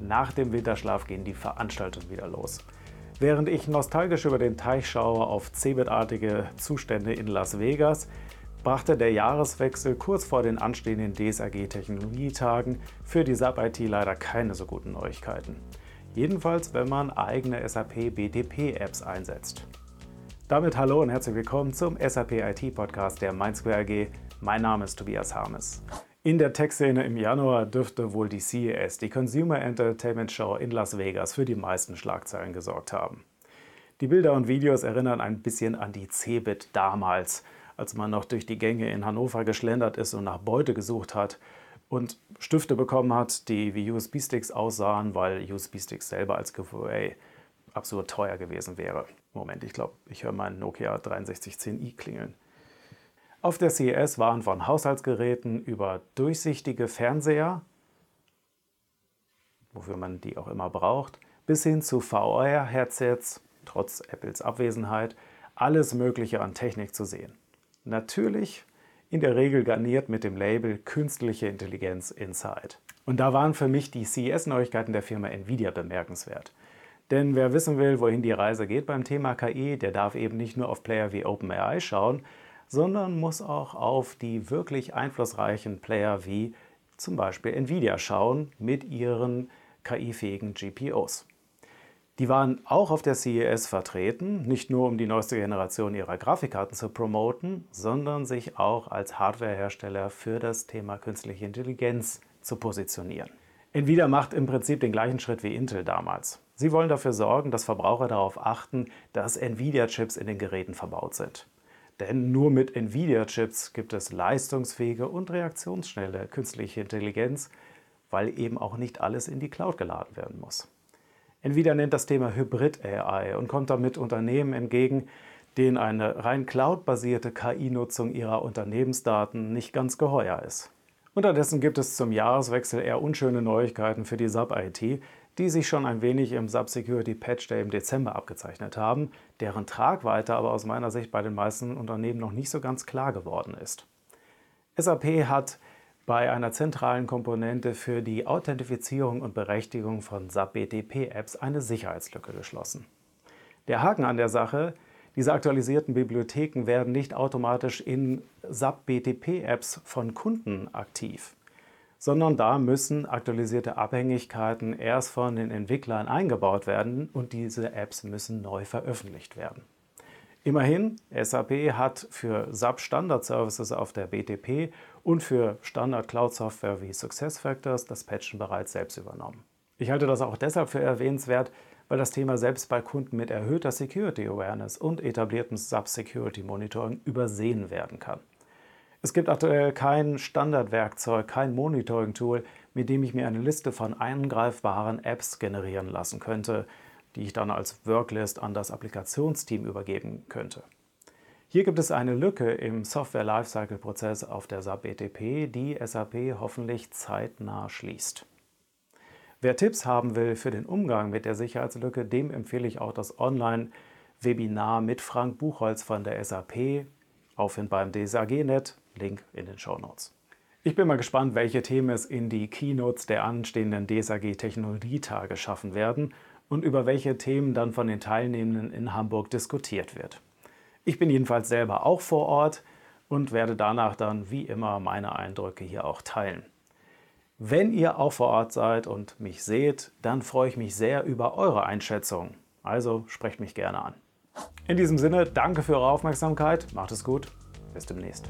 Nach dem Winterschlaf gehen die Veranstaltungen wieder los. Während ich nostalgisch über den Teich schaue auf Cebit-artige Zustände in Las Vegas, brachte der Jahreswechsel kurz vor den anstehenden DSAG-Technologietagen für die SAP IT leider keine so guten Neuigkeiten. Jedenfalls, wenn man eigene SAP BTP-Apps einsetzt. Damit hallo und herzlich willkommen zum SAP IT Podcast der MindSquare AG. Mein Name ist Tobias Harmes. In der Tech-Szene im Januar dürfte wohl die CES, die Consumer Entertainment Show in Las Vegas, für die meisten Schlagzeilen gesorgt haben. Die Bilder und Videos erinnern ein bisschen an die Cebit damals, als man noch durch die Gänge in Hannover geschlendert ist und nach Beute gesucht hat und Stifte bekommen hat, die wie USB-Sticks aussahen, weil USB-Sticks selber als Giveaway absurd teuer gewesen wäre. Moment, ich glaube, ich höre meinen Nokia 6310i klingeln. Auf der CES waren von Haushaltsgeräten über durchsichtige Fernseher, wofür man die auch immer braucht, bis hin zu VR-Headsets, trotz Apples Abwesenheit, alles Mögliche an Technik zu sehen. Natürlich in der Regel garniert mit dem Label Künstliche Intelligenz Inside. Und da waren für mich die CES-Neuigkeiten der Firma Nvidia bemerkenswert. Denn wer wissen will, wohin die Reise geht beim Thema KI, der darf eben nicht nur auf Player wie OpenAI schauen, sondern muss auch auf die wirklich einflussreichen Player wie zum Beispiel Nvidia schauen mit ihren KI-fähigen GPUs. Die waren auch auf der CES vertreten, nicht nur um die neueste Generation ihrer Grafikkarten zu promoten, sondern sich auch als Hardwarehersteller für das Thema künstliche Intelligenz zu positionieren. Nvidia macht im Prinzip den gleichen Schritt wie Intel damals. Sie wollen dafür sorgen, dass Verbraucher darauf achten, dass Nvidia-Chips in den Geräten verbaut sind. Denn nur mit Nvidia-Chips gibt es leistungsfähige und reaktionsschnelle künstliche Intelligenz, weil eben auch nicht alles in die Cloud geladen werden muss. Nvidia nennt das Thema Hybrid-AI und kommt damit Unternehmen entgegen, denen eine rein cloud-basierte KI-Nutzung ihrer Unternehmensdaten nicht ganz geheuer ist. Unterdessen gibt es zum Jahreswechsel eher unschöne Neuigkeiten für die SAP-IT, die sich schon ein wenig im Sub-Security Patch Day im Dezember abgezeichnet haben, deren Tragweite aber aus meiner Sicht bei den meisten Unternehmen noch nicht so ganz klar geworden ist. SAP hat bei einer zentralen Komponente für die Authentifizierung und Berechtigung von SAP BTP-Apps eine Sicherheitslücke geschlossen. Der Haken an der Sache, diese aktualisierten Bibliotheken werden nicht automatisch in SAP BTP-Apps von Kunden aktiv sondern da müssen aktualisierte Abhängigkeiten erst von den Entwicklern eingebaut werden und diese Apps müssen neu veröffentlicht werden. Immerhin, SAP hat für SAP Standard Services auf der BTP und für Standard Cloud Software wie SuccessFactors das Patchen bereits selbst übernommen. Ich halte das auch deshalb für erwähnenswert, weil das Thema selbst bei Kunden mit erhöhter Security Awareness und etabliertem SAP Security Monitoring übersehen werden kann. Es gibt aktuell kein Standardwerkzeug, kein Monitoring-Tool, mit dem ich mir eine Liste von eingreifbaren Apps generieren lassen könnte, die ich dann als Worklist an das Applikationsteam übergeben könnte. Hier gibt es eine Lücke im Software Lifecycle Prozess auf der SAP BTP, die SAP hoffentlich zeitnah schließt. Wer Tipps haben will für den Umgang mit der Sicherheitslücke, dem empfehle ich auch das Online-Webinar mit Frank Buchholz von der SAP, Aufwind beim DSAG-Net Link in den Show Notes. Ich bin mal gespannt, welche Themen es in die Keynotes der anstehenden DSAG Technologietage schaffen werden und über welche Themen dann von den Teilnehmenden in Hamburg diskutiert wird. Ich bin jedenfalls selber auch vor Ort und werde danach dann wie immer meine Eindrücke hier auch teilen. Wenn ihr auch vor Ort seid und mich seht, dann freue ich mich sehr über eure Einschätzung. Also sprecht mich gerne an. In diesem Sinne, danke für eure Aufmerksamkeit, macht es gut, bis demnächst.